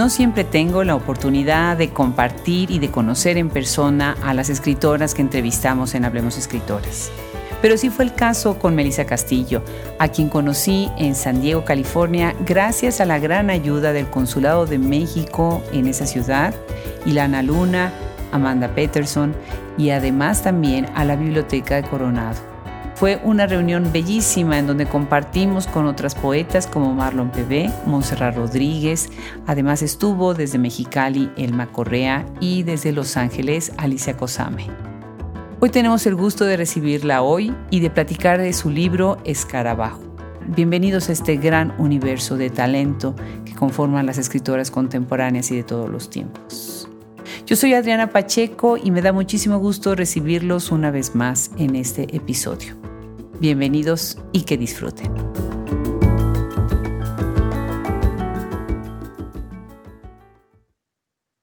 No siempre tengo la oportunidad de compartir y de conocer en persona a las escritoras que entrevistamos en Hablemos Escritoras. Pero sí fue el caso con Melissa Castillo, a quien conocí en San Diego, California, gracias a la gran ayuda del Consulado de México en esa ciudad, y la Luna, Amanda Peterson y además también a la Biblioteca de Coronado. Fue una reunión bellísima en donde compartimos con otras poetas como Marlon Pebé, Montserrat Rodríguez, además estuvo desde Mexicali Elma Correa y desde Los Ángeles Alicia Cosame. Hoy tenemos el gusto de recibirla hoy y de platicar de su libro Escarabajo. Bienvenidos a este gran universo de talento que conforman las escritoras contemporáneas y de todos los tiempos. Yo soy Adriana Pacheco y me da muchísimo gusto recibirlos una vez más en este episodio. Bienvenidos y que disfruten.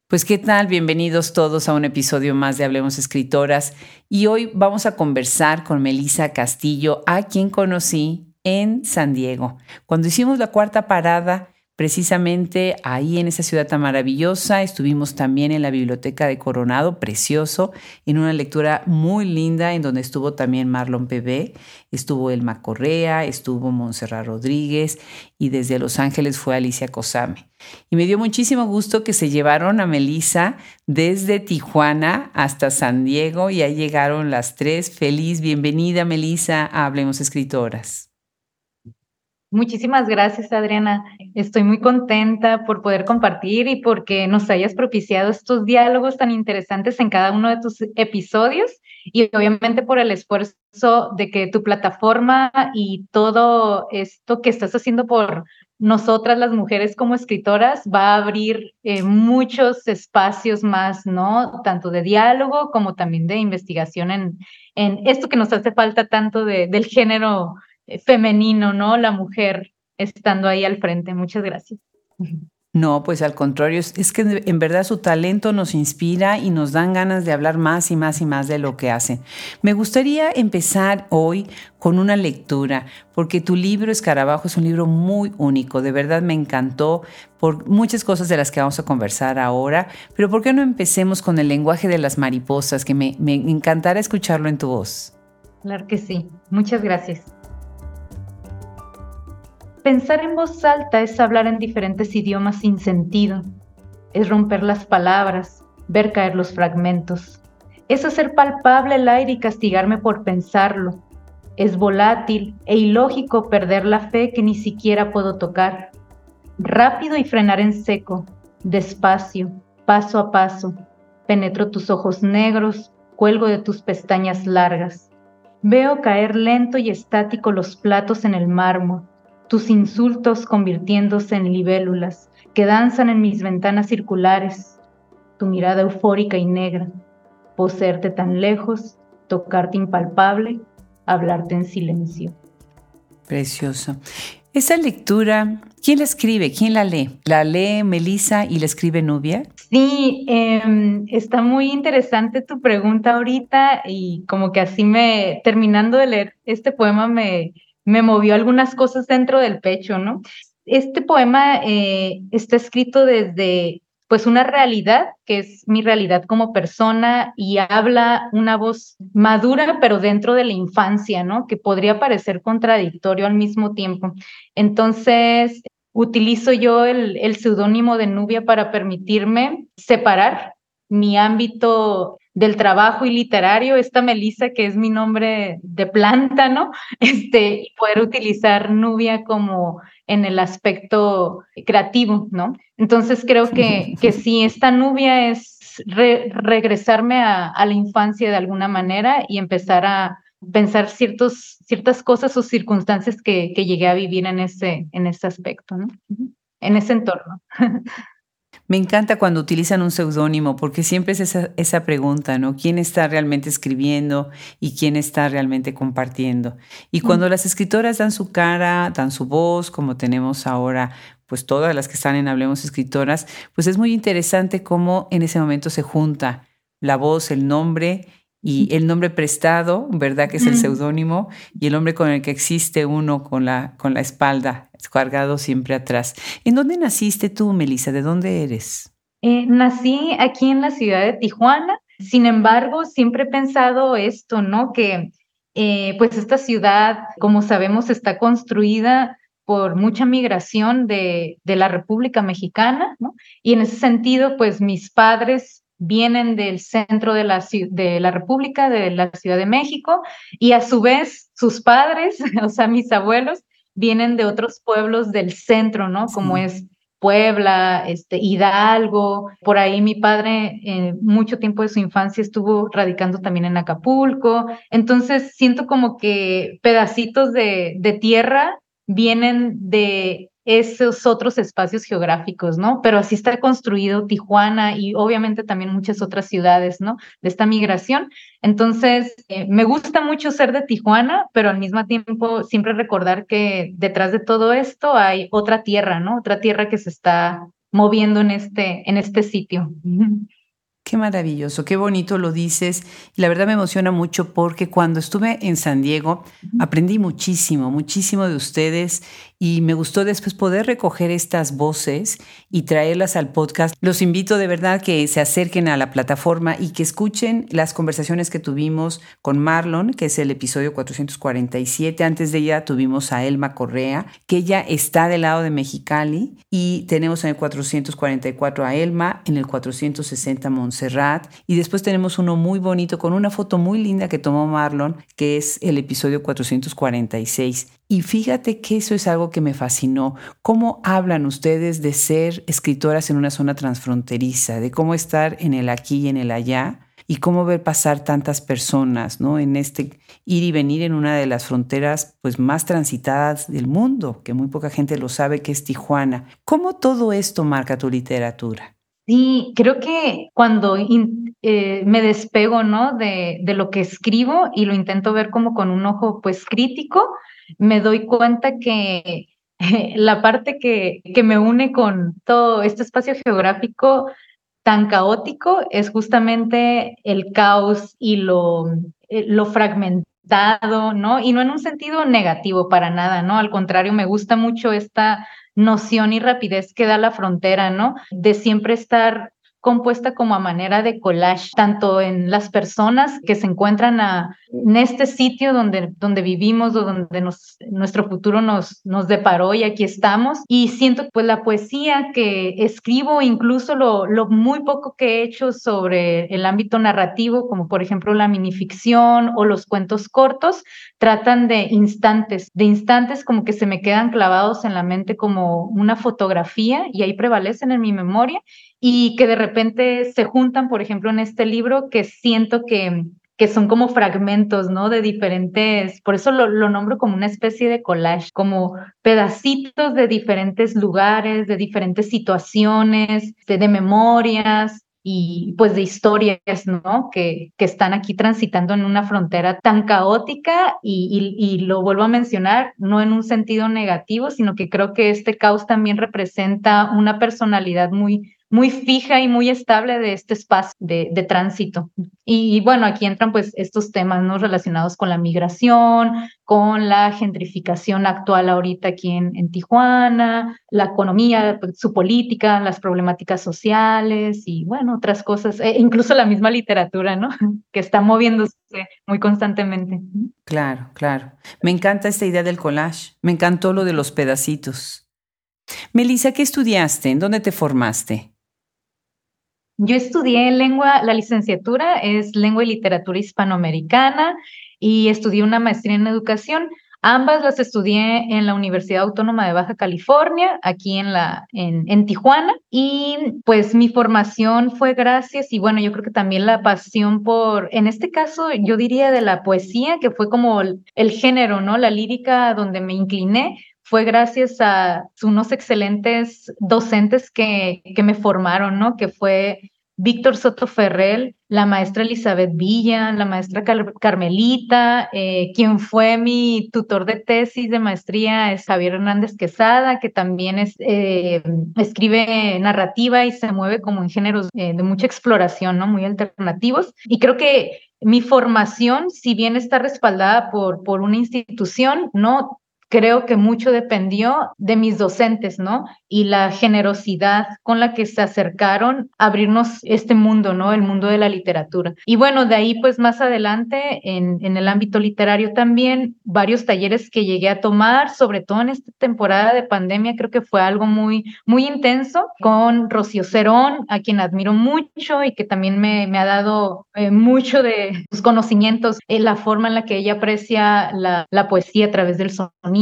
Pues qué tal, bienvenidos todos a un episodio más de Hablemos Escritoras y hoy vamos a conversar con Melisa Castillo, a quien conocí en San Diego. Cuando hicimos la cuarta parada Precisamente ahí en esa ciudad tan maravillosa estuvimos también en la biblioteca de Coronado, precioso, en una lectura muy linda en donde estuvo también Marlon Pebé, estuvo Elma Correa, estuvo Montserrat Rodríguez y desde Los Ángeles fue Alicia Cosame. Y me dio muchísimo gusto que se llevaron a Melissa desde Tijuana hasta San Diego y ahí llegaron las tres. Feliz bienvenida Melissa a Hablemos Escritoras. Muchísimas gracias, Adriana. Estoy muy contenta por poder compartir y porque nos hayas propiciado estos diálogos tan interesantes en cada uno de tus episodios y obviamente por el esfuerzo de que tu plataforma y todo esto que estás haciendo por nosotras las mujeres como escritoras va a abrir eh, muchos espacios más, ¿no? Tanto de diálogo como también de investigación en, en esto que nos hace falta tanto de, del género femenino, ¿no? La mujer estando ahí al frente. Muchas gracias. No, pues al contrario, es, que en verdad su talento nos inspira y nos dan ganas de hablar más y más y más de lo que hacen. Me gustaría empezar hoy con una lectura, porque tu libro Escarabajo es un libro muy único, de verdad me encantó por muchas cosas de las que vamos a conversar ahora, pero ¿por qué no empecemos con el lenguaje de las mariposas, que me, me encantará escucharlo en tu voz? Claro que sí, muchas gracias. Pensar en voz alta es hablar en diferentes idiomas sin sentido, es romper las palabras, ver caer los fragmentos, es hacer palpable el aire y castigarme por pensarlo, es volátil e ilógico perder la fe que ni siquiera puedo tocar, rápido y frenar en seco, despacio, paso a paso, penetro tus ojos negros, cuelgo de tus pestañas largas, veo caer lento y estático los platos en el mármol, tus insultos convirtiéndose en libélulas que danzan en mis ventanas circulares, tu mirada eufórica y negra, poseerte tan lejos, tocarte impalpable, hablarte en silencio. Precioso. Esa lectura, ¿quién la escribe? ¿Quién la lee? ¿La lee Melissa y la escribe Nubia? Sí, em, está muy interesante tu pregunta ahorita y como que así me, terminando de leer este poema, me, me movió algunas cosas dentro del pecho, ¿no? Este poema eh, está escrito desde pues una realidad que es mi realidad como persona y habla una voz madura pero dentro de la infancia, ¿no? Que podría parecer contradictorio al mismo tiempo. Entonces, utilizo yo el, el seudónimo de Nubia para permitirme separar mi ámbito del trabajo y literario, esta Melissa, que es mi nombre de planta, ¿no? Este, y poder utilizar Nubia como en el aspecto creativo, ¿no? Entonces creo que, que sí, esta Nubia es regresarme a, a, la infancia de alguna manera y empezar a pensar ciertos, ciertas cosas o circunstancias que, que llegué a vivir en ese, en ese aspecto, ¿no? En ese entorno. Me encanta cuando utilizan un seudónimo porque siempre es esa, esa, pregunta, ¿no? ¿Quién está realmente escribiendo y quién está realmente compartiendo? Y cuando las escritoras dan su cara, dan su voz, como tenemos ahora, pues todas las que están en Hablemos Escritoras, pues es muy interesante cómo en ese momento se junta la voz, el nombre y el nombre prestado, ¿verdad? Que es el seudónimo y el nombre con el que existe uno con la, con la espalda cargado siempre atrás. ¿En dónde naciste tú, Melissa? ¿De dónde eres? Eh, nací aquí en la ciudad de Tijuana. Sin embargo, siempre he pensado esto, ¿no? Que eh, pues esta ciudad, como sabemos, está construida por mucha migración de, de la República Mexicana, ¿no? Y en ese sentido, pues mis padres vienen del centro de la, de la República, de la Ciudad de México, y a su vez sus padres, o sea, mis abuelos, vienen de otros pueblos del centro, ¿no? Como es Puebla, este, Hidalgo, por ahí mi padre eh, mucho tiempo de su infancia estuvo radicando también en Acapulco, entonces siento como que pedacitos de, de tierra vienen de esos otros espacios geográficos, ¿no? Pero así está construido Tijuana y obviamente también muchas otras ciudades, ¿no? De esta migración. Entonces, eh, me gusta mucho ser de Tijuana, pero al mismo tiempo siempre recordar que detrás de todo esto hay otra tierra, ¿no? Otra tierra que se está moviendo en este, en este sitio. Qué maravilloso, qué bonito lo dices. Y la verdad me emociona mucho porque cuando estuve en San Diego aprendí muchísimo, muchísimo de ustedes y me gustó después poder recoger estas voces y traerlas al podcast. Los invito de verdad que se acerquen a la plataforma y que escuchen las conversaciones que tuvimos con Marlon, que es el episodio 447. Antes de ella tuvimos a Elma Correa, que ella está del lado de Mexicali y tenemos en el 444 a Elma, en el 460 Montserrat y después tenemos uno muy bonito con una foto muy linda que tomó Marlon, que es el episodio 446. Y fíjate que eso es algo que me fascinó. ¿Cómo hablan ustedes de ser escritoras en una zona transfronteriza, de cómo estar en el aquí y en el allá? y cómo ver pasar tantas personas, ¿no? En este ir y venir en una de las fronteras pues más transitadas del mundo, que muy poca gente lo sabe que es Tijuana. ¿Cómo todo esto marca tu literatura? Sí, creo que cuando eh, me despego, ¿no? De, lo que escribo y lo intento ver como con un ojo pues crítico, me doy cuenta que la parte que, que me une con todo este espacio geográfico tan caótico es justamente el caos y lo, eh, lo fragmentado, ¿no? Y no en un sentido negativo para nada, ¿no? Al contrario, me gusta mucho esta noción y rapidez que da la frontera, ¿no? De siempre estar compuesta como a manera de collage, tanto en las personas que se encuentran en este sitio donde, donde vivimos o donde nos, nuestro futuro nos, nos deparó y aquí estamos. Y siento pues la poesía que escribo, incluso lo, lo muy poco que he hecho sobre el ámbito narrativo, como por ejemplo la minificción o los cuentos cortos, tratan de instantes, de instantes como que se me quedan clavados en la mente como una fotografía y ahí prevalecen en mi memoria y que de repente se juntan, por ejemplo, en este libro que siento que, que son como fragmentos, ¿no? De diferentes, por eso lo, lo nombro como una especie de collage, como pedacitos de diferentes lugares, de diferentes situaciones, de, memorias, y pues de historias, ¿no? Que, que están aquí transitando en una frontera tan caótica y, y, lo vuelvo a mencionar, no en un sentido negativo, sino que creo que este caos también representa una personalidad muy, muy fija y muy estable de este espacio de, de tránsito. Y, bueno, aquí entran pues estos temas ¿no? relacionados con la migración, con la gentrificación actual ahorita aquí en, en Tijuana, la economía, pues, su política, las problemáticas sociales y bueno, otras cosas, e incluso la misma literatura, ¿no? que está moviéndose muy constantemente. Claro, claro. Me encanta esta idea del collage, me encantó lo de los pedacitos. Melissa, ¿qué estudiaste? ¿En dónde te formaste? Yo estudié lengua, la licenciatura es lengua y literatura hispanoamericana y estudié una maestría en educación. Ambas las estudié en la Universidad Autónoma de Baja California, aquí en, la, en, en, Tijuana. Y pues mi formación fue gracias y bueno, yo creo que también la pasión por, en este caso, yo diría de la poesía, que fue como el, el género, ¿no? La lírica donde me incliné, fue gracias a unos excelentes docentes que, que me formaron, ¿no? Que fue Víctor Soto Ferrell, la maestra Elizabeth Villa, la maestra Carmelita, eh, quien fue mi tutor de tesis de maestría es Javier Hernández Quesada, que también es, eh, escribe narrativa y se mueve como en géneros eh, de mucha exploración, ¿no? Muy alternativos. Y creo que mi formación, si bien está respaldada por, por una institución, no creo que mucho dependió de mis docentes, ¿no? Y la generosidad con la que se acercaron a abrirnos este mundo, ¿no? El mundo de la literatura. Y bueno, de ahí pues más adelante en, en el ámbito literario también, varios talleres que llegué a tomar, sobre todo en esta temporada de pandemia, creo que fue algo muy, muy intenso con Rocío Cerón, a quien admiro mucho y que también me, me ha dado eh, mucho de sus conocimientos, en la forma en la que ella aprecia la, la poesía a través del sonido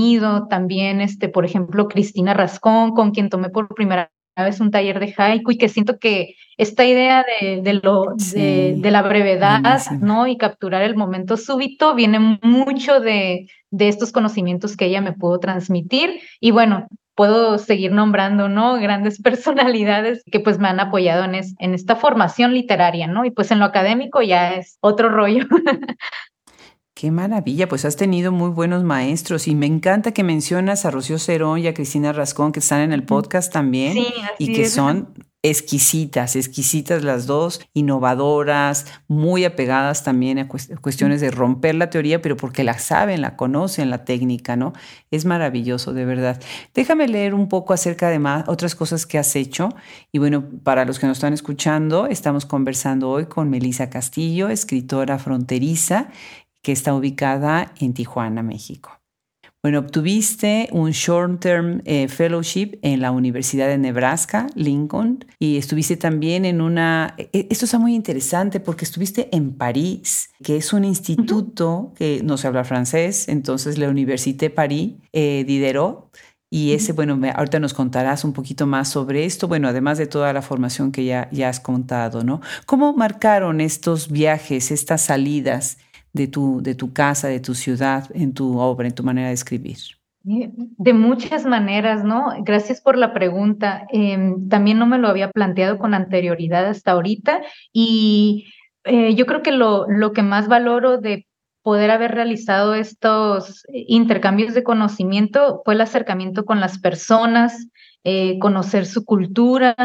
también, este, por ejemplo, Cristina Rascón, con quien tomé por primera vez un taller de haiku y que siento que esta idea de, de lo, de, la brevedad, ¿no? Y capturar el momento súbito viene mucho de, de estos conocimientos que ella me pudo transmitir. Y bueno, puedo seguir nombrando, ¿no? Grandes personalidades que pues me han apoyado en, en esta formación literaria, ¿no? Y pues en lo académico ya es otro rollo. Qué maravilla, pues has tenido muy buenos maestros y me encanta que mencionas a Rocío Cerón y a Cristina Rascón que están en el podcast también y que son exquisitas, exquisitas las dos, innovadoras, muy apegadas también a cuestiones de romper la teoría, pero porque la saben, la conocen, la técnica, ¿no? Es maravilloso, de verdad. Déjame leer un poco acerca de más, otras cosas que has hecho. Y bueno, para los que nos están escuchando, estamos conversando hoy con Melisa Castillo, escritora fronteriza que está ubicada en Tijuana, México. Bueno, obtuviste un Short Term eh, Fellowship en la Universidad de Nebraska, Lincoln, y estuviste también en una... E, esto está muy interesante porque estuviste en París, que es un instituto que no se habla francés, entonces la Université Paris eh, Diderot. Y ese, bueno, ahorita nos contarás un poquito más sobre esto, bueno, además de toda la formación que ya, ya has contado, ¿no? ¿Cómo marcaron estos viajes, estas salidas de tu, de tu casa, de tu ciudad, en tu obra, en tu manera de escribir? De muchas maneras, ¿no? Gracias por la pregunta. Em, también no me lo había planteado con anterioridad hasta ahorita y eh, yo creo que lo, lo que más valoro de poder haber realizado estos intercambios de conocimiento fue el acercamiento con las personas, eh, conocer su cultura,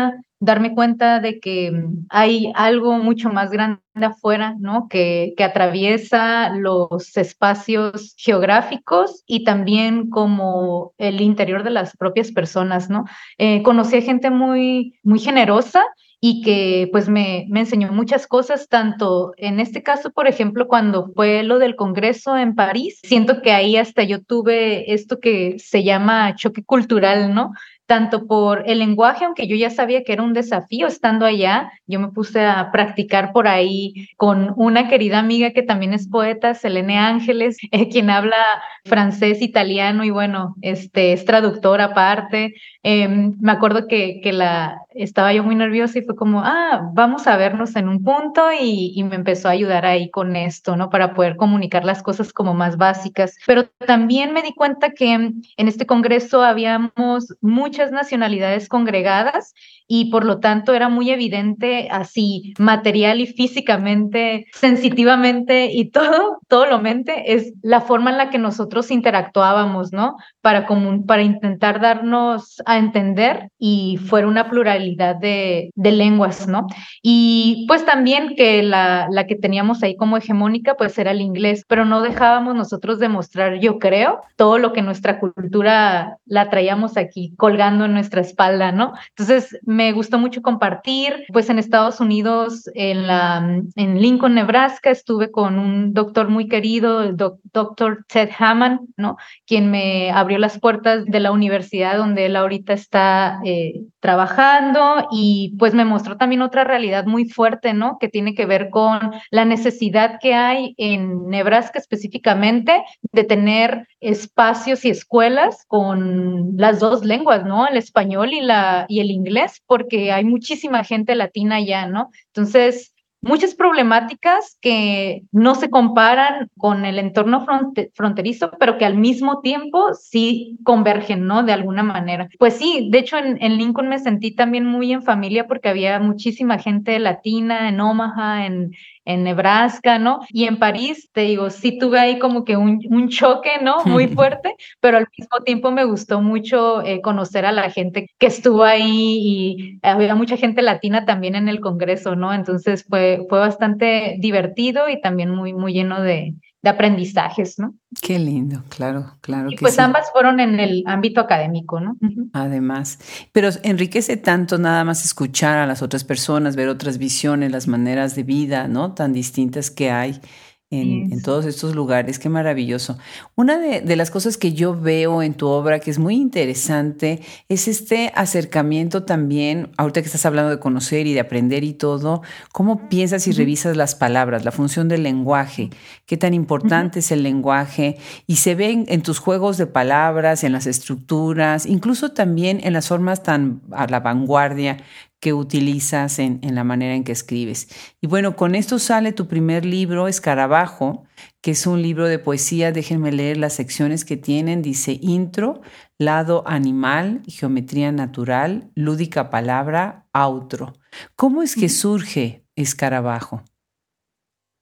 darme cuenta de que mm, hay algo mucho más grande afuera, ¿no? Que, que atraviesa los espacios geográficos y también como el interior de las propias personas, ¿no? Eh, conocí a gente muy, muy generosa y que pues me, me enseñó muchas cosas, tanto en este caso, por ejemplo, cuando fue lo del Congreso en París, siento que ahí hasta yo tuve esto que se llama choque cultural, ¿no? Tanto por el lenguaje, aunque yo ya sabía que era un desafío estando allá, yo me puse a practicar por ahí con una querida amiga que también es poeta, Selene Ángeles, eh, quien habla francés, italiano y bueno, este, es traductora aparte. Em, me acuerdo que, que la, estaba yo muy nerviosa y fue como, ah, vamos a vernos en un punto y, y me empezó a ayudar ahí con esto, ¿no? Para poder comunicar las cosas como más básicas. Pero también me di cuenta que en este congreso habíamos muchas nacionalidades congregadas y por lo tanto era muy evidente así material y físicamente, sensitivamente y todo, todo lo mente es la forma en la que nosotros interactuábamos, ¿no? Para, para intentar darnos a entender y fuera una pluralidad de, de lenguas, ¿no? Y pues también que la, la que teníamos ahí como hegemónica pues era el inglés, pero no dejábamos nosotros de mostrar, yo creo, todo lo que nuestra cultura la traíamos aquí colgando en nuestra espalda, ¿no? Entonces, gustó mucho compartir. Pues en Estados Unidos, en, la, en Lincoln, Nebraska, estuve con un doctor muy querido, el doctor Ted Hammond, ¿no? Quien me abrió las puertas de la universidad donde él ahorita está eh, trabajando y pues me mostró también otra realidad muy fuerte, ¿no? Que tiene que ver con la necesidad que hay en Nebraska específicamente de tener espacios y escuelas con las dos lenguas, ¿no? El español y, la, y el inglés, porque hay muchísima gente latina allá, ¿no? Entonces, muchas problemáticas que no se comparan con el entorno fronterizo, pero que al mismo tiempo sí convergen, ¿no? De alguna manera. Pues sí, de hecho en, en, Lincoln me sentí también muy en familia porque había muchísima gente latina en Omaha, en, en Nebraska, ¿no? Y en París, te digo, sí tuve ahí como que un, un choque, ¿no? Muy fuerte, pero al mismo tiempo me gustó mucho eh, conocer a la gente que estuvo ahí y había mucha gente latina también en el Congreso, ¿no? Entonces fue, fue bastante divertido y también muy, muy lleno de, de aprendizajes, ¿no? Qué lindo, claro, claro. Y pues ambas fueron en el ámbito académico, ¿no? Además, pero enriquece tanto nada más escuchar a las otras personas, ver otras visiones, las maneras de vida, ¿no? Tan distintas que hay en, todos estos lugares. Qué maravilloso. Una de, las cosas que yo veo en tu obra que es muy interesante es este acercamiento también, ahorita que estás hablando de conocer y de aprender y todo, cómo piensas y revisas las palabras, la función del lenguaje, qué tan importante es el lenguaje y se ven en tus juegos de palabras, en las estructuras, incluso también en las formas tan a la vanguardia que utilizas en, la manera en que escribes. Y bueno, con esto sale tu primer libro, Escarabajo, que es un libro de poesía. Déjenme leer las secciones que tienen. Dice intro, lado animal, geometría natural, lúdica palabra, outro. ¿Cómo es que surge Escarabajo?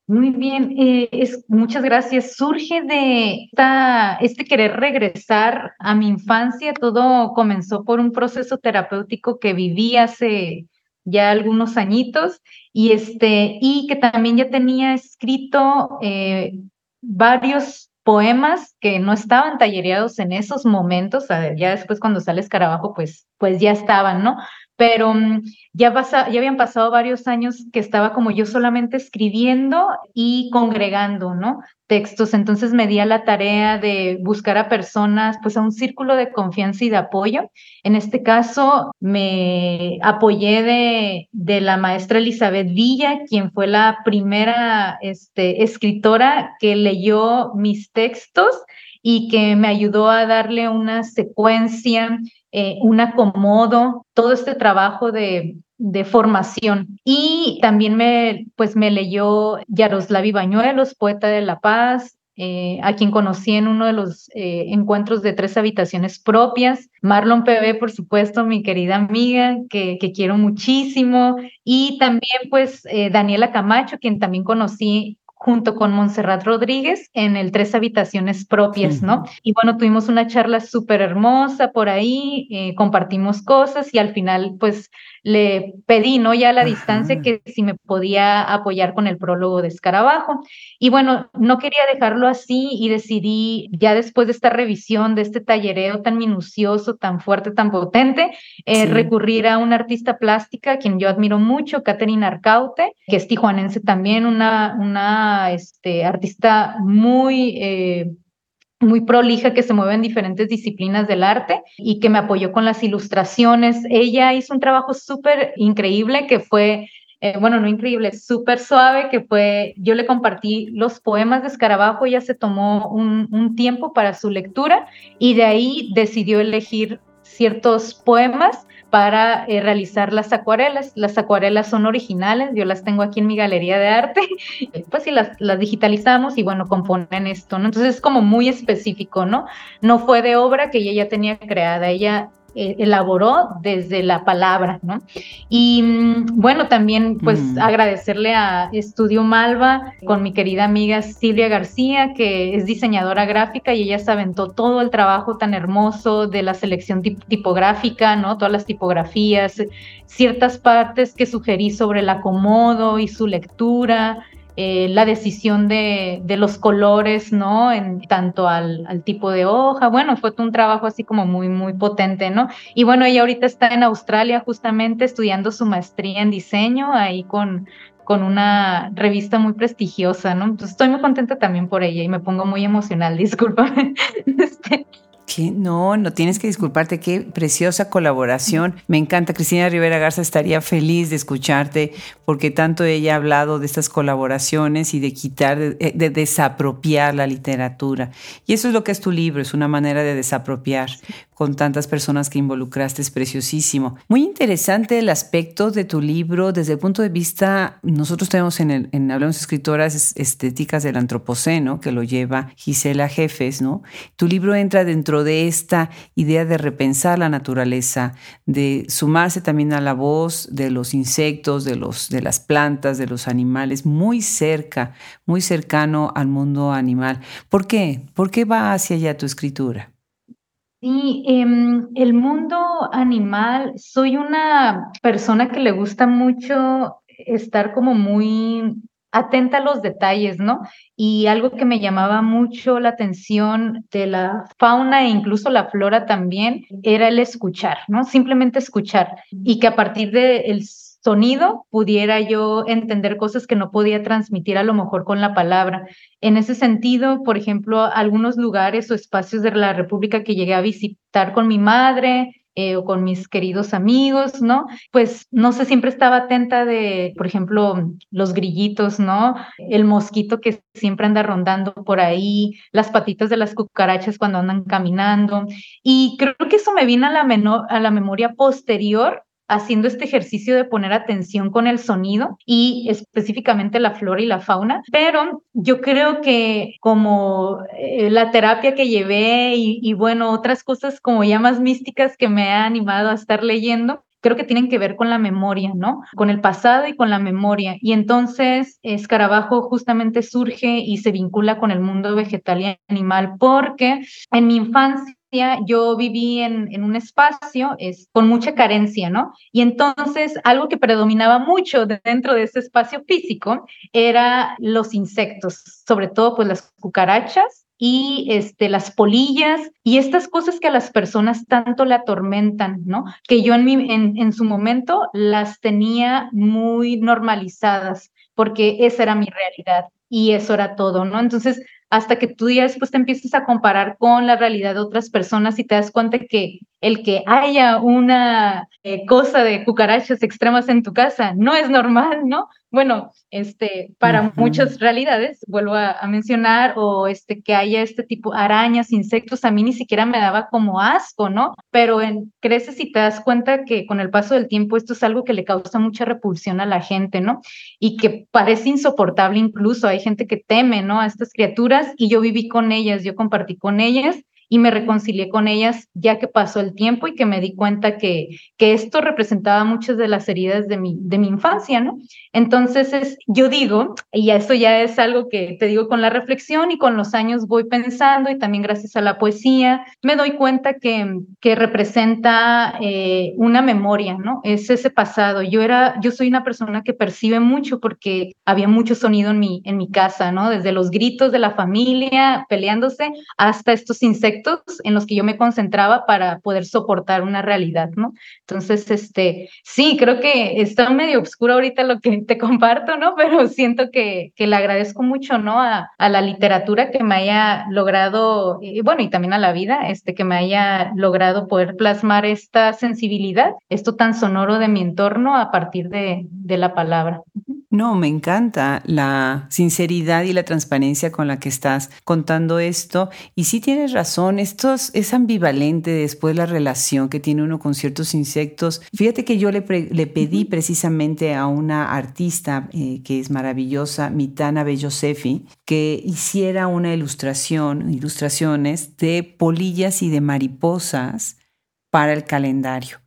Muy bien, eh, muchas gracias. Surge de esta, este querer regresar a mi infancia. Todo comenzó por un proceso terapéutico que viví hace ya algunos añitos y, este, y que también ya tenía escrito eh, varios poemas que no estaban tallereados en esos momentos, ya después cuando sale Escarabajo, pues, pues ya estaban, ¿no? Pero mm, ya, ya habían pasado varios años que estaba como yo solamente escribiendo y congregando, ¿no? Textos, entonces me di a la tarea de buscar a personas, pues a un círculo de confianza y de apoyo. En este caso, me apoyé de, de la maestra Elizabeth Villa, quien fue la primera este, escritora que leyó mis textos y que me ayudó a darle una secuencia eh, un acomodo, todo este trabajo de, de, formación. Y también me, pues me leyó Yaroslav Bañuelos, poeta de La Paz, eh, a quien conocí en uno de los eh, encuentros de tres habitaciones propias. Marlon PB, por supuesto, mi querida amiga, que, que quiero muchísimo. Y también, pues, Daniela Camacho, quien también conocí junto con Montserrat Rodríguez en el Tres Habitaciones Propias, ¿no? Y bueno, tuvimos una charla súper hermosa por ahí, eh, compartimos cosas y al final, pues, le pedí, ¿no? Ya a la distancia que si me podía apoyar con el prólogo de Escarabajo. Y bueno, no quería dejarlo así y decidí, ya después de esta revisión, de este tallereo tan minucioso, tan fuerte, tan potente, eh, recurrir a una artista plástica, quien yo admiro mucho, Catherine Arcaute, que es tijuanense también, una, una este, artista muy... Eh, muy prolija que se mueve en diferentes disciplinas del arte y que me apoyó con las ilustraciones. Ella hizo un trabajo súper increíble que fue, eh, bueno, no increíble, súper suave, que fue, yo le compartí los poemas de Escarabajo, ella se tomó un, un tiempo para su lectura y de ahí decidió elegir ciertos poemas para eh, realizar las acuarelas. Las acuarelas son originales, yo las tengo aquí en mi galería de arte, pues sí, las, las digitalizamos y bueno, componen esto, ¿no? Entonces es como muy específico, ¿no? No fue de obra que ella ya tenía creada, ella eh, elaboró desde la palabra, ¿no? Y mm, bueno, también pues mm. agradecerle a Estudio Malva con mi querida amiga Silvia García, que es diseñadora gráfica y ella se aventó todo el trabajo tan hermoso de la selección tipográfica, ¿no? Todas las tipografías, ciertas partes que sugerí sobre el acomodo y su lectura, eh, la decisión de, de, los colores, ¿no? En tanto al, tipo de hoja. Bueno, fue un trabajo así como muy, muy potente, ¿no? Y bueno, ella ahorita está en Australia justamente estudiando su maestría en diseño, ahí con, con una revista muy prestigiosa, ¿no? Entonces estoy muy contenta también por ella y me pongo muy emocional, discúlpame. Este, no, no tienes que disculparte. Qué preciosa colaboración. Me encanta. Cristina Rivera Garza estaría feliz de escucharte porque tanto ella ha hablado de estas colaboraciones y de quitar, de, desapropiar la literatura. Y eso es lo que es tu libro, es una manera de desapropiar con tantas personas que involucraste, es preciosísimo. Muy interesante el aspecto de tu libro desde el punto de vista, nosotros tenemos en, el, en Hablamos Escritoras Estéticas del Antropoceno, que lo lleva Gisela Jefes, ¿no? Tu libro entra dentro de esta idea de repensar la naturaleza, de sumarse también a la voz de los insectos, de, los, de las plantas, de los animales, muy cerca, muy cercano al mundo animal. ¿Por qué? ¿Por qué va hacia allá tu escritura? Sí, em, el mundo animal, soy una persona que le gusta mucho estar como muy atenta a los detalles, ¿no? Y algo que me llamaba mucho la atención de la fauna e incluso la flora también era el escuchar, ¿no? Simplemente escuchar y que a partir del sonido pudiera yo entender cosas que no podía transmitir a lo mejor con la palabra. En ese sentido, por ejemplo, algunos lugares o espacios de la República que llegué a visitar con mi madre, eh, o con mis queridos amigos, ¿no? Pues no sé, siempre estaba atenta de, por ejemplo, los grillitos, ¿no? El mosquito que siempre anda rondando por ahí, las patitas de las cucarachas cuando andan caminando. Y creo que eso me vino a la, a la memoria posterior haciendo este ejercicio de poner atención con el sonido y específicamente la flora y la fauna, pero yo creo que como eh, la terapia que llevé y, bueno, otras cosas como ya más místicas que me ha animado a estar leyendo, creo que tienen que ver con la memoria, ¿no? Con el pasado y con la memoria. Y entonces Escarabajo justamente surge y se vincula con el mundo vegetal y animal porque en mi infancia yo viví en, un espacio es, con mucha carencia, ¿no? Y entonces algo que predominaba mucho dentro de ese espacio físico era los insectos, sobre todo pues las cucarachas y este, las polillas y estas cosas que a las personas tanto le atormentan, ¿no? Que yo en, mi, en, en su momento las tenía muy normalizadas porque esa era mi realidad y eso era todo, ¿no? Entonces, hasta que tú ya después te empiezas a comparar con la realidad de otras personas y te das cuenta que el que haya una eh, cosa de cucarachas extremas en tu casa no es normal, ¿no? Bueno, este, para muchas realidades, vuelvo a, mencionar, o este, que haya este tipo, arañas, insectos, a mí ni siquiera me daba como asco, ¿no? Pero en, creces y te das cuenta que con el paso del tiempo esto es algo que le causa mucha repulsión a la gente, ¿no? Y que parece insoportable incluso, hay gente que teme, ¿no? A estas criaturas y yo viví con ellas, yo compartí con ellas y me reconcilié con ellas ya que pasó el tiempo y que me di cuenta que, que esto representaba muchas de las heridas de mi, de mi infancia, ¿no? Entonces, es, yo digo, y esto ya es algo que te digo con la reflexión y con los años voy pensando y también gracias a la poesía, me doy cuenta que, que representa eh, una memoria, ¿no? Es ese pasado. Yo era, yo soy una persona que percibe mucho porque había mucho sonido en mi, en mi casa, ¿no? Desde los gritos de la familia peleándose hasta estos insectos en los que yo me concentraba para poder soportar una realidad, ¿no? Entonces, este, sí, creo que está medio oscuro ahorita lo que te comparto, ¿no? Pero siento que, que le agradezco mucho, ¿no? A, a la literatura que me haya logrado, y bueno, y también a la vida, este, que me haya logrado poder plasmar esta sensibilidad, esto tan sonoro de mi entorno a partir de, de la palabra. No, me encanta la sinceridad y la transparencia con la que estás contando esto. Y sí tienes razón, esto es, ambivalente después la relación que tiene uno con ciertos insectos. Fíjate que yo le, le pedí precisamente a una artista eh, que es maravillosa, Mitana Bellosefi, que hiciera una ilustración, ilustraciones de polillas y de mariposas para el calendario.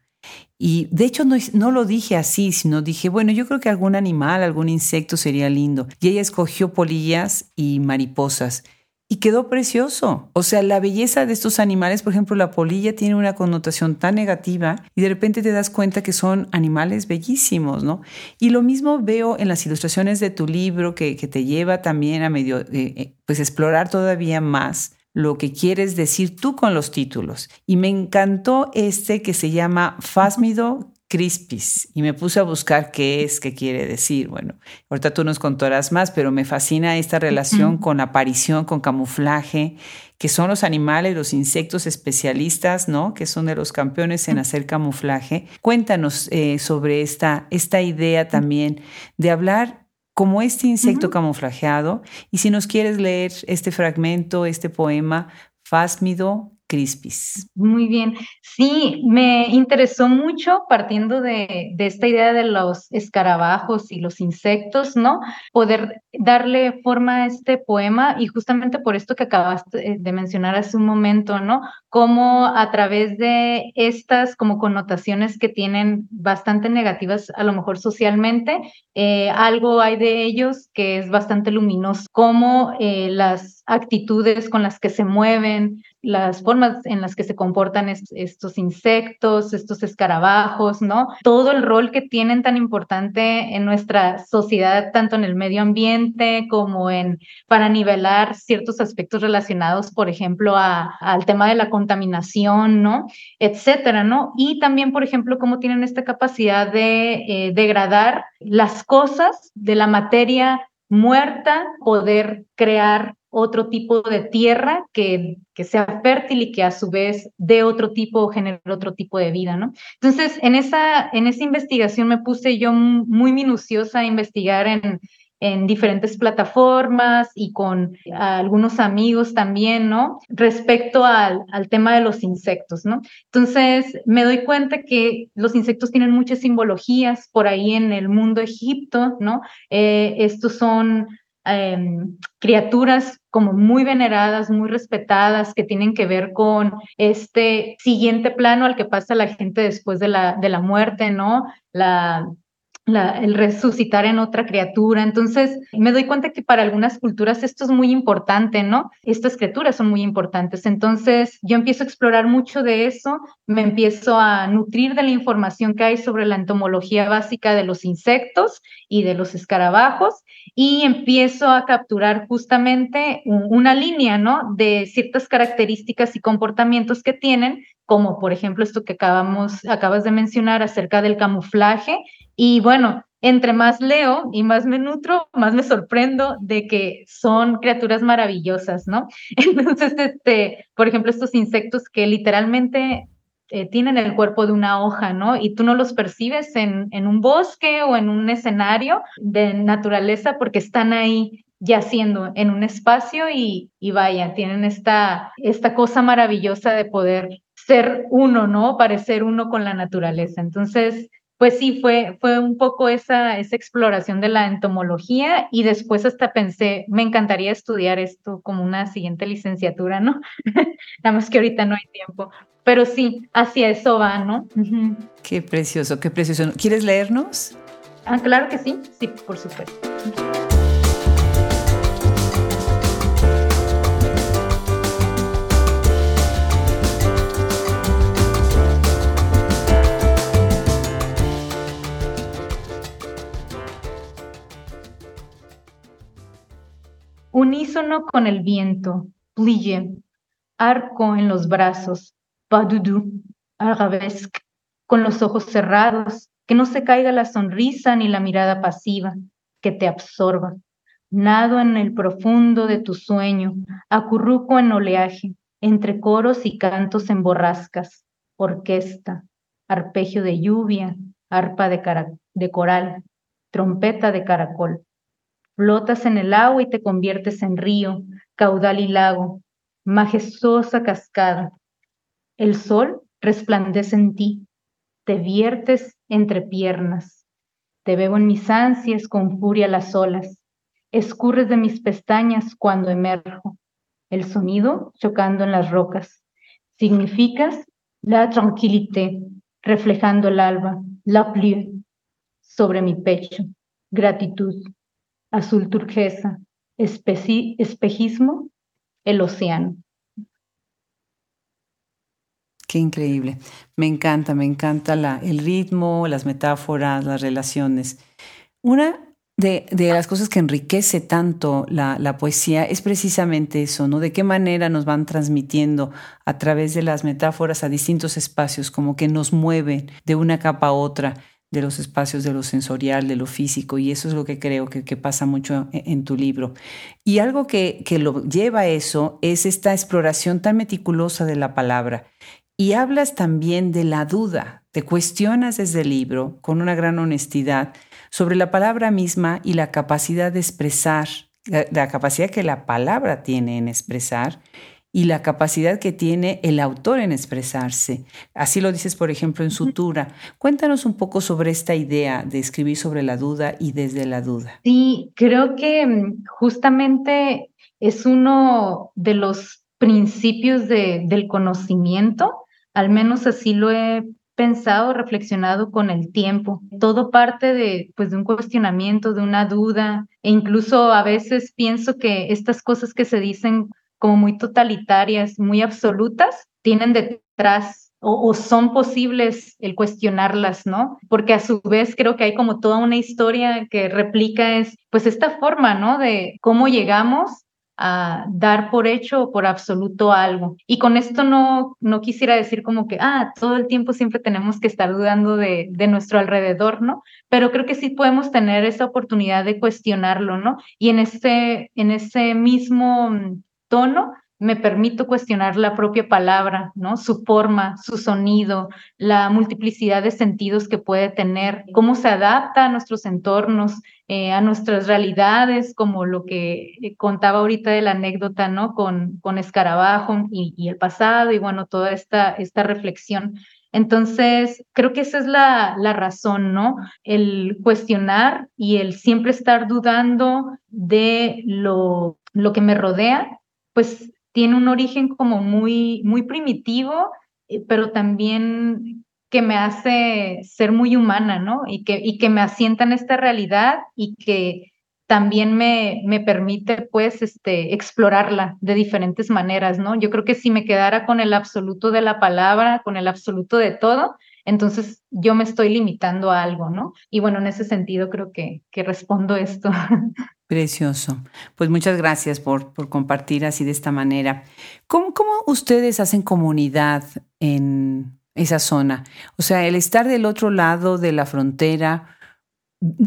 Y de hecho no, no, lo dije así, sino dije, bueno, yo creo que algún animal, algún insecto sería lindo. Y ella escogió polillas y mariposas. Y quedó precioso. O sea, la belleza de estos animales, por ejemplo, la polilla tiene una connotación tan negativa y de repente te das cuenta que son animales bellísimos, ¿no? Y lo mismo veo en las ilustraciones de tu libro que, que te lleva también a medio, eh, eh, pues explorar todavía más lo que quieres decir tú con los títulos. Y me encantó este que se llama Fásmido Crispis y me puse a buscar qué es, qué quiere decir. Bueno, ahorita tú nos contarás más, pero me fascina esta relación con aparición, con camuflaje, que son los animales, los insectos especialistas, ¿no? Que son de los campeones en hacer camuflaje. Cuéntanos eh, sobre esta, esta idea también de hablar como este insecto camuflajeado. Y si nos quieres leer este fragmento, este poema, Fásmido Crispis. Muy bien. Sí, me interesó mucho partiendo de, de, esta idea de los escarabajos y los insectos, ¿no? Poder darle forma a este poema y justamente por esto que acabaste de mencionar hace un momento, ¿no? Cómo a través de estas como connotaciones que tienen bastante negativas a lo mejor socialmente, eh, algo hay de ellos que es bastante luminoso, cómo eh, las actitudes con las que se mueven, las formas en las que se comportan estos insectos, estos escarabajos, ¿no? Todo el rol que tienen tan importante en nuestra sociedad, tanto en el medio ambiente como en para nivelar ciertos aspectos relacionados, por ejemplo, al tema de la contaminación, ¿no? Etcétera, ¿no? Y también, por ejemplo, cómo tienen esta capacidad de eh, degradar las cosas de la materia muerta, poder crear otro tipo de tierra que, que sea fértil y que a su vez dé otro tipo, genere otro tipo de vida, ¿no? Entonces, en esa, en esa investigación me puse yo muy minuciosa a investigar en, en diferentes plataformas y con algunos amigos también, ¿no? Respecto al, al, tema de los insectos, ¿no? Entonces, me doy cuenta que los insectos tienen muchas simbologías por ahí en el mundo Egipto, ¿no? Eh, estos son Em, criaturas como muy veneradas, muy respetadas, que tienen que ver con este siguiente plano al que pasa la gente después de la, de la muerte, ¿no? La, el resucitar en otra criatura. Entonces, me doy cuenta que para algunas culturas esto es muy importante, ¿no? Estas criaturas son muy importantes. Entonces, yo empiezo a explorar mucho de eso, me empiezo a nutrir de la información que hay sobre la entomología básica de los insectos y de los escarabajos y empiezo a capturar justamente una línea, ¿no? De ciertas características y comportamientos que tienen como por ejemplo esto que acabamos, acabas de mencionar acerca del camuflaje. Y bueno, entre más leo y más me nutro, más me sorprendo de que son criaturas maravillosas, ¿no? Entonces, este, por ejemplo, estos insectos que literalmente eh, tienen el cuerpo de una hoja, ¿no? Y tú no los percibes en, en un bosque o en un escenario de naturaleza porque están ahí yaciendo en un espacio y, y vaya, tienen esta, esta cosa maravillosa de poder ser uno, ¿no? Parecer uno con la naturaleza. Entonces, pues sí, fue, fue un poco esa, esa exploración de la entomología y después hasta pensé, me encantaría estudiar esto como una siguiente licenciatura, ¿no? Nada más que ahorita no hay tiempo. Pero sí, hacia eso va, ¿no? Qué precioso, qué precioso. ¿Quieres leernos? Ah, claro que sí, sí, por supuesto. Unísono con el viento, plie, arco en los brazos, padudu, arabesque, con los ojos cerrados, que no se caiga la sonrisa ni la mirada pasiva, que te absorba. Nado en el profundo de tu sueño, acurruco en oleaje, entre coros y cantos en borrascas, orquesta, arpegio de lluvia, arpa de, de coral, trompeta de caracol. Flotas en el agua y te conviertes en río, caudal y lago, majestuosa cascada. El sol resplandece en ti, te viertes entre piernas. Te bebo en mis ansias con furia las olas. Escurres de mis pestañas cuando emerjo. El sonido chocando en las rocas. Significas la tranquilité, reflejando el alba, la pluie, sobre mi pecho. Gratitud azul turquesa, espejismo, el océano. Qué increíble. Me encanta, me encanta la, el ritmo, las metáforas, las relaciones. Una de, las cosas que enriquece tanto la, la, poesía es precisamente eso, ¿no? De qué manera nos van transmitiendo a través de las metáforas a distintos espacios, como que nos mueven de una capa a otra de los espacios de lo sensorial, de lo físico, y eso es lo que creo que, pasa mucho en, en, tu libro. Y algo que, que lo lleva a eso es esta exploración tan meticulosa de la palabra. Y hablas también de la duda, te cuestionas desde el libro con una gran honestidad sobre la palabra misma y la capacidad de expresar, la capacidad que la palabra tiene en expresar y la capacidad que tiene el autor en expresarse. Así lo dices, por ejemplo, en Sutura. Cuéntanos un poco sobre esta idea de escribir sobre la duda y desde la duda. Sí, creo que mm, justamente es uno de los principios de, del conocimiento, al menos así lo he pensado, reflexionado con el tiempo. Todo parte de, pues, de un cuestionamiento, de una duda, e incluso a veces pienso que estas cosas que se dicen como muy totalitarias, muy absolutas, tienen detrás o, son posibles el cuestionarlas, ¿no? Porque a su vez creo que hay como toda una historia que replica es pues esta forma, ¿no? De cómo llegamos a dar por hecho o por absoluto algo. Y con esto no, no quisiera decir como que, ah, todo el tiempo siempre tenemos que estar dudando de, de nuestro alrededor, ¿no? Pero creo que sí podemos tener esa oportunidad de cuestionarlo, ¿no? Y en ese, en ese mismo tono, me permito cuestionar la propia palabra, ¿no? Su forma, su sonido, la multiplicidad de sentidos que puede tener, cómo se adapta a nuestros entornos, eh, a nuestras realidades, como lo que eh, contaba ahorita de la anécdota, ¿no? Con, con Escarabajo y, el pasado y bueno, toda esta, esta reflexión. Entonces, creo que esa es la, la, razón, ¿no? El cuestionar y el siempre estar dudando de lo, lo que me rodea, pues tiene un origen como muy, muy primitivo, eh, pero también que me hace ser muy humana, ¿no? Y que, y que me asienta en esta realidad y que también me, me permite, pues, este, explorarla de diferentes maneras, ¿no? Yo creo que si me quedara con el absoluto de la palabra, con el absoluto de todo, entonces yo me estoy limitando a algo, ¿no? Y bueno, en ese sentido creo que, que respondo esto. Precioso. Pues muchas gracias por, por compartir así de esta manera. ¿Cómo, ¿Cómo, ustedes hacen comunidad en esa zona? O sea, el estar del otro lado de la frontera,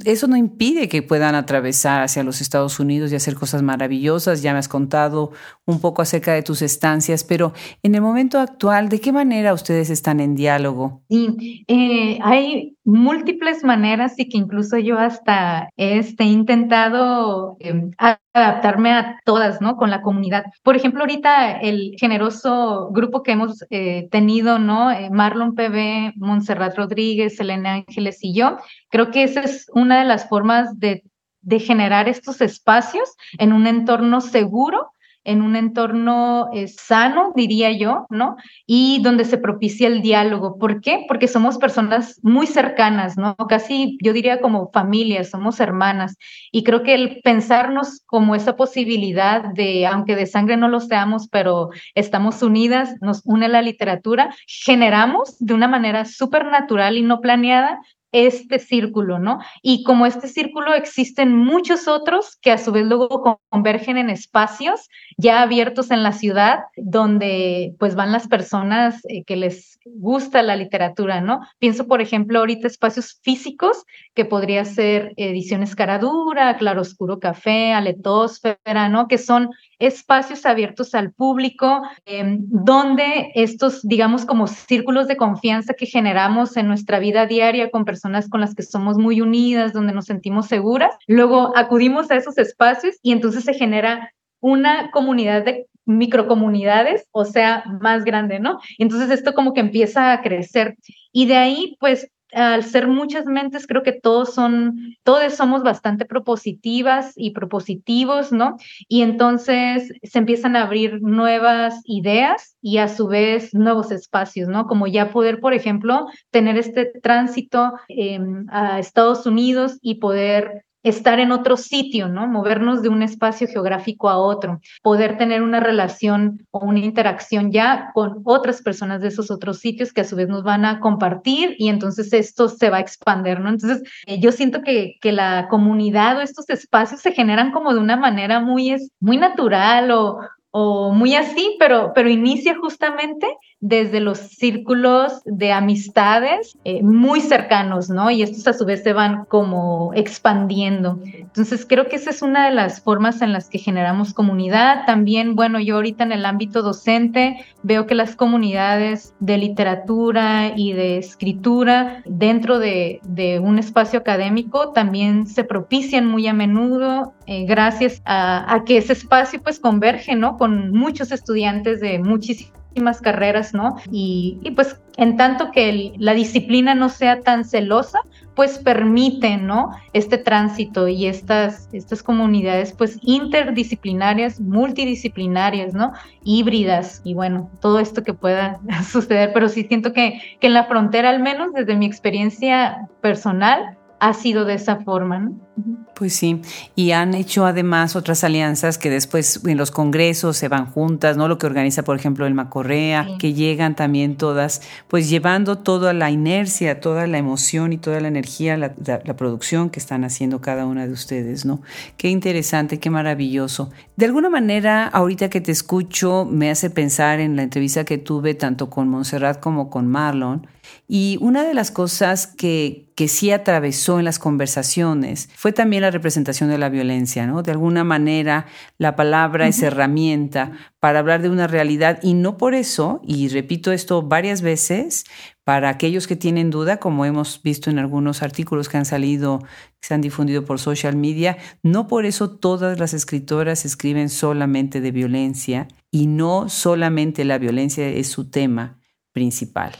eso no impide que puedan atravesar hacia los Estados Unidos y hacer cosas maravillosas. Ya me has contado un poco acerca de tus estancias, pero en el momento actual, ¿de qué manera ustedes están en diálogo? Sí, eh, hay múltiples maneras y que incluso yo hasta este, he intentado em, adaptarme a todas, ¿no? Con la comunidad. Por ejemplo, ahorita el generoso grupo que hemos eh, tenido, ¿no? Eh, Marlon PB, Montserrat Rodríguez, Elena Ángeles y yo, creo que esa es una de las formas de, de generar estos espacios en un entorno seguro en un entorno eh, sano, diría yo, ¿no? Y donde se propicia el diálogo. ¿Por qué? Porque somos personas muy cercanas, ¿no? Casi yo diría como familias, somos hermanas. Y creo que el pensarnos como esa posibilidad de, aunque de sangre no lo seamos, pero estamos unidas, nos une la literatura, generamos de una manera súper natural y no planeada este círculo, ¿no? Y como este círculo existen muchos otros que a su vez luego convergen en espacios ya abiertos en la ciudad donde pues van las personas eh, que les gusta la literatura, ¿no? Pienso, por ejemplo, ahorita espacios físicos que podría ser Ediciones Caradura, Claroscuro Café, Aletósfera, ¿no? Que son espacios abiertos al público, em, donde estos, digamos, como círculos de confianza que generamos en nuestra vida diaria con personas con las que somos muy unidas, donde nos sentimos seguras, luego acudimos a esos espacios y entonces se genera una comunidad de microcomunidades, o sea, más grande, ¿no? Entonces esto como que empieza a crecer. Y de ahí, pues, al ser muchas mentes, creo que todos son, todos somos bastante propositivas y propositivos, ¿no? Y entonces se empiezan a abrir nuevas ideas y a su vez nuevos espacios, ¿no? Como ya poder, por ejemplo, tener este tránsito em, a Estados Unidos y poder estar en otro sitio, ¿no? Movernos de un espacio geográfico a otro, poder tener una relación o una interacción ya con otras personas de esos otros sitios que a su vez nos van a compartir y entonces esto se va a expandir, ¿no? Entonces, eh, yo siento que, que la comunidad o estos espacios se generan como de una manera muy, muy natural o, o muy así, pero, pero inicia justamente desde los círculos de amistades eh, muy cercanos, ¿no? Y estos a su vez se van como expandiendo. Entonces, creo que esa es una de las formas en las que generamos comunidad. También, bueno, yo ahorita en el ámbito docente veo que las comunidades de literatura y de escritura dentro de, un espacio académico también se propician muy a menudo eh, gracias a, que ese espacio pues converge, ¿no? Con muchos estudiantes de muchísimas carreras, ¿no? Y, y pues en tanto que la disciplina no sea tan celosa, pues permite, ¿no? Este tránsito y estas, estas comunidades, pues interdisciplinarias, multidisciplinarias, ¿no? Híbridas y bueno, todo esto que pueda suceder, pero sí siento que, que en la frontera, al menos desde mi experiencia personal, ha sido de esa forma, ¿no? Pues sí, y han hecho además otras alianzas que después en los congresos se van juntas, ¿no? Lo que organiza, por ejemplo, el Macorrea, que llegan también todas, pues llevando toda la inercia, toda la emoción y toda la energía, la, la, producción que están haciendo cada una de ustedes, ¿no? Qué interesante, qué maravilloso. De alguna manera, ahorita que te escucho, me hace pensar en la entrevista que tuve tanto con Montserrat como con Marlon, y una de las cosas que, que sí atravesó en las conversaciones fue también la representación de la violencia, ¿no? De alguna manera, la palabra es herramienta para hablar de una realidad y no por eso, y repito esto varias veces, para aquellos que tienen duda, como hemos visto en algunos artículos que han salido, que se han difundido por social media, no por eso todas las escritoras escriben solamente de violencia y no solamente la violencia es su tema principal.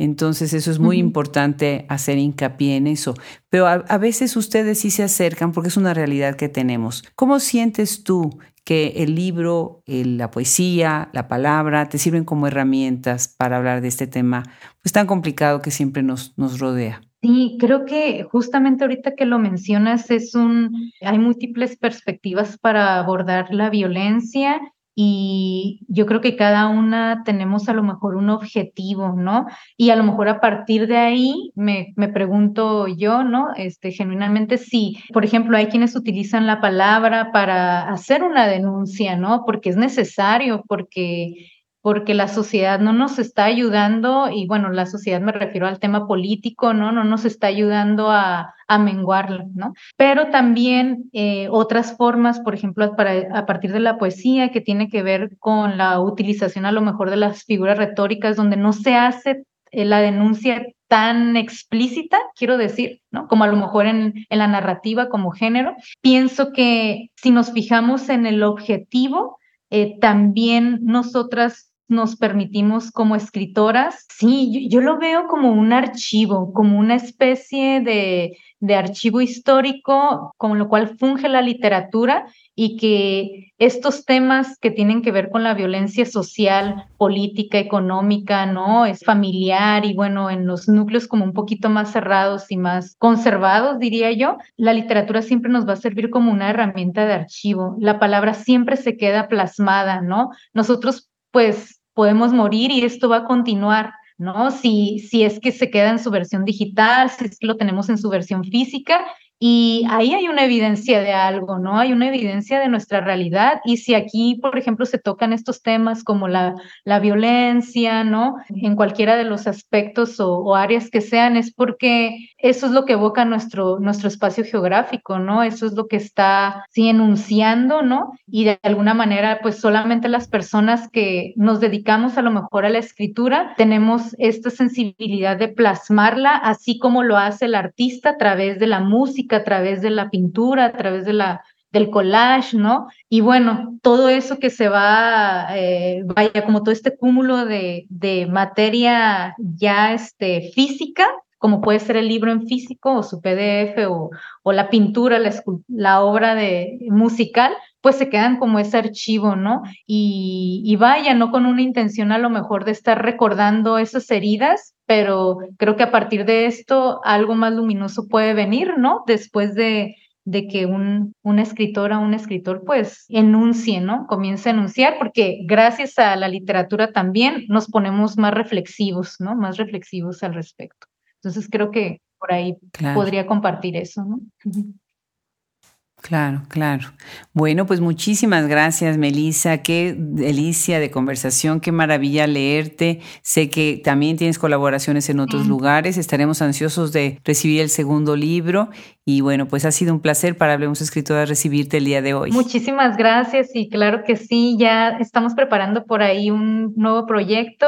Entonces eso es muy importante hacer hincapié en eso. Pero a, veces ustedes sí se acercan porque es una realidad que tenemos. ¿Cómo sientes tú que el libro, la poesía, la palabra te sirven como herramientas para hablar de este tema pues tan complicado que siempre nos, nos rodea? Sí, creo que justamente ahorita que lo mencionas es un, hay múltiples perspectivas para abordar la violencia y yo creo que cada una tenemos a lo mejor un objetivo, ¿no? Y a lo mejor a partir de ahí me, me pregunto yo, ¿no? Este, genuinamente si, por ejemplo, hay quienes utilizan la palabra para hacer una denuncia, ¿no? Porque es necesario, porque porque la sociedad no nos está ayudando, y bueno, la sociedad me refiero al tema político, ¿no? No nos está ayudando a, a menguarla, ¿no? Pero también eh, otras formas, por ejemplo, para, a partir de la poesía, que tiene que ver con la utilización a lo mejor de las figuras retóricas, donde no se hace eh, la denuncia tan explícita, quiero decir, ¿no? Como a lo mejor en, en, la narrativa como género. Pienso que si nos fijamos en el objetivo, eh, también nosotras nos permitimos como escritoras, sí, yo, lo veo como un archivo, como una especie de, de archivo histórico, con lo cual funge la literatura y que estos temas que tienen que ver con la violencia social, política, económica, ¿no? Es familiar y bueno, en los núcleos como un poquito más cerrados y más conservados, diría yo, la literatura siempre nos va a servir como una herramienta de archivo. La palabra siempre se queda plasmada, ¿no? Nosotros pues podemos morir y esto va a continuar, ¿no? Si, si es que se queda en su versión digital, si es que lo tenemos en su versión física y ahí hay una evidencia de algo, ¿no? Hay una evidencia de nuestra realidad. Y si aquí, por ejemplo, se tocan estos temas como la, la violencia, ¿no? En cualquiera de los aspectos o, áreas que sean, es porque eso es lo que evoca nuestro, nuestro espacio geográfico, ¿no? Eso es lo que está, sí, enunciando, ¿no? Y de alguna manera, pues solamente las personas que nos dedicamos a lo mejor a la escritura, tenemos esta sensibilidad de plasmarla, así como lo hace el artista a través de la música a través de la pintura, a través de la, del collage, ¿no? Y bueno, todo eso que se va, eh, vaya, como todo este cúmulo de, de materia ya este, física, como puede ser el libro en físico o su PDF o, o la pintura, la, la, obra de musical, pues se quedan como ese archivo, ¿no? Y, y vaya, no con una intención a lo mejor de estar recordando esas heridas, pero creo que a partir de esto algo más luminoso puede venir, ¿no? Después de, de que un, una escritora o un escritor pues enuncie, ¿no? Comience a enunciar, porque gracias a la literatura también nos ponemos más reflexivos, ¿no? Más reflexivos al respecto. Entonces creo que por ahí podría compartir eso, ¿no? Claro, claro. Bueno, pues muchísimas gracias, Melissa. Qué delicia de conversación, qué maravilla leerte. Sé que también tienes colaboraciones en otros lugares. Estaremos ansiosos de recibir el segundo libro. Y bueno, pues ha sido un placer para Hablemos Escritora recibirte el día de hoy. Muchísimas gracias y claro que sí, ya estamos preparando por ahí un nuevo proyecto.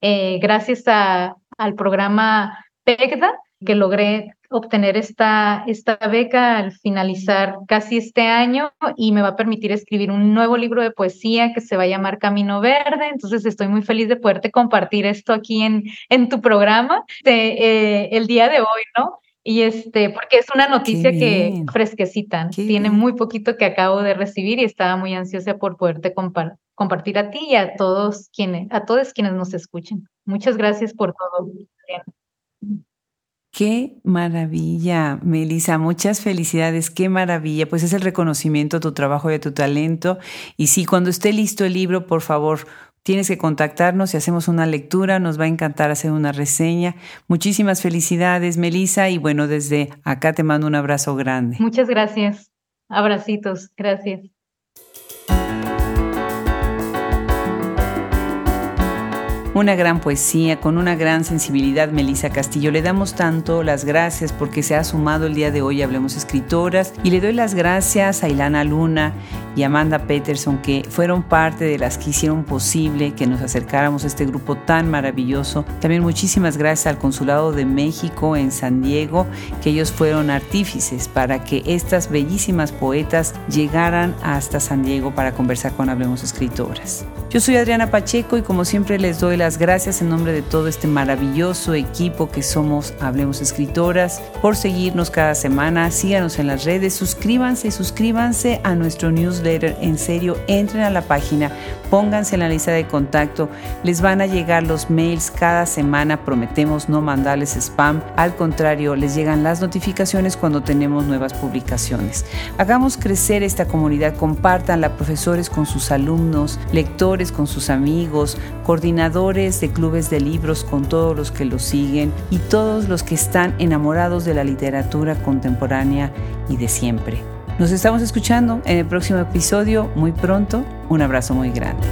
Eh, gracias a, al programa PECDA que logré obtener esta, esta beca al finalizar casi este año y me va a permitir escribir un nuevo libro de poesía que se va a llamar Camino Verde. Entonces estoy muy feliz de poderte compartir esto aquí en, en tu programa de, eh, el día de hoy, ¿no? Y este, porque es una noticia que fresquecita, tiene muy poquito que acabo de recibir y estaba muy ansiosa por poderte compartir a ti y a todos quienes, a todos quienes nos escuchen. Muchas gracias por todo. Qué maravilla, Melissa, muchas felicidades, qué maravilla. Pues es el reconocimiento a tu trabajo y a tu talento. Y sí, cuando esté listo el libro, por favor, Tienes que contactarnos y hacemos una lectura, nos va a encantar hacer una reseña. Muchísimas felicidades, Melissa, y bueno, desde acá te mando un abrazo grande. Muchas gracias. Abracitos, gracias. Una gran poesía, con una gran sensibilidad, Melissa Castillo. Le damos tanto las gracias porque se ha sumado el día de hoy Hablemos Escritoras y le doy las gracias a Ilana Luna y Amanda Peterson que fueron parte de las que hicieron posible que nos acercáramos a este grupo tan maravilloso. También muchísimas gracias al Consulado de México en San Diego, que ellos fueron artífices para que estas bellísimas poetas llegaran hasta San Diego para conversar con Hablemos Escritoras. Yo soy Adriana Pacheco y como siempre les doy las gracias en nombre de todo este maravilloso equipo que somos Hablemos Escritoras por seguirnos cada semana. Síganos en las redes, suscríbanse, suscríbanse a nuestro newsletter. En serio, entren a la página, pónganse en la lista de contacto. Les van a llegar los mails cada semana. Prometemos no mandarles spam. Al contrario, les llegan las notificaciones cuando tenemos nuevas publicaciones. Hagamos crecer esta comunidad, compartanla, profesores con sus alumnos, lectores con sus amigos, coordinadores de clubes de libros con todos los que lo siguen y todos los que están enamorados de la literatura contemporánea y de siempre. Nos estamos escuchando en el próximo episodio muy pronto. Un abrazo muy grande.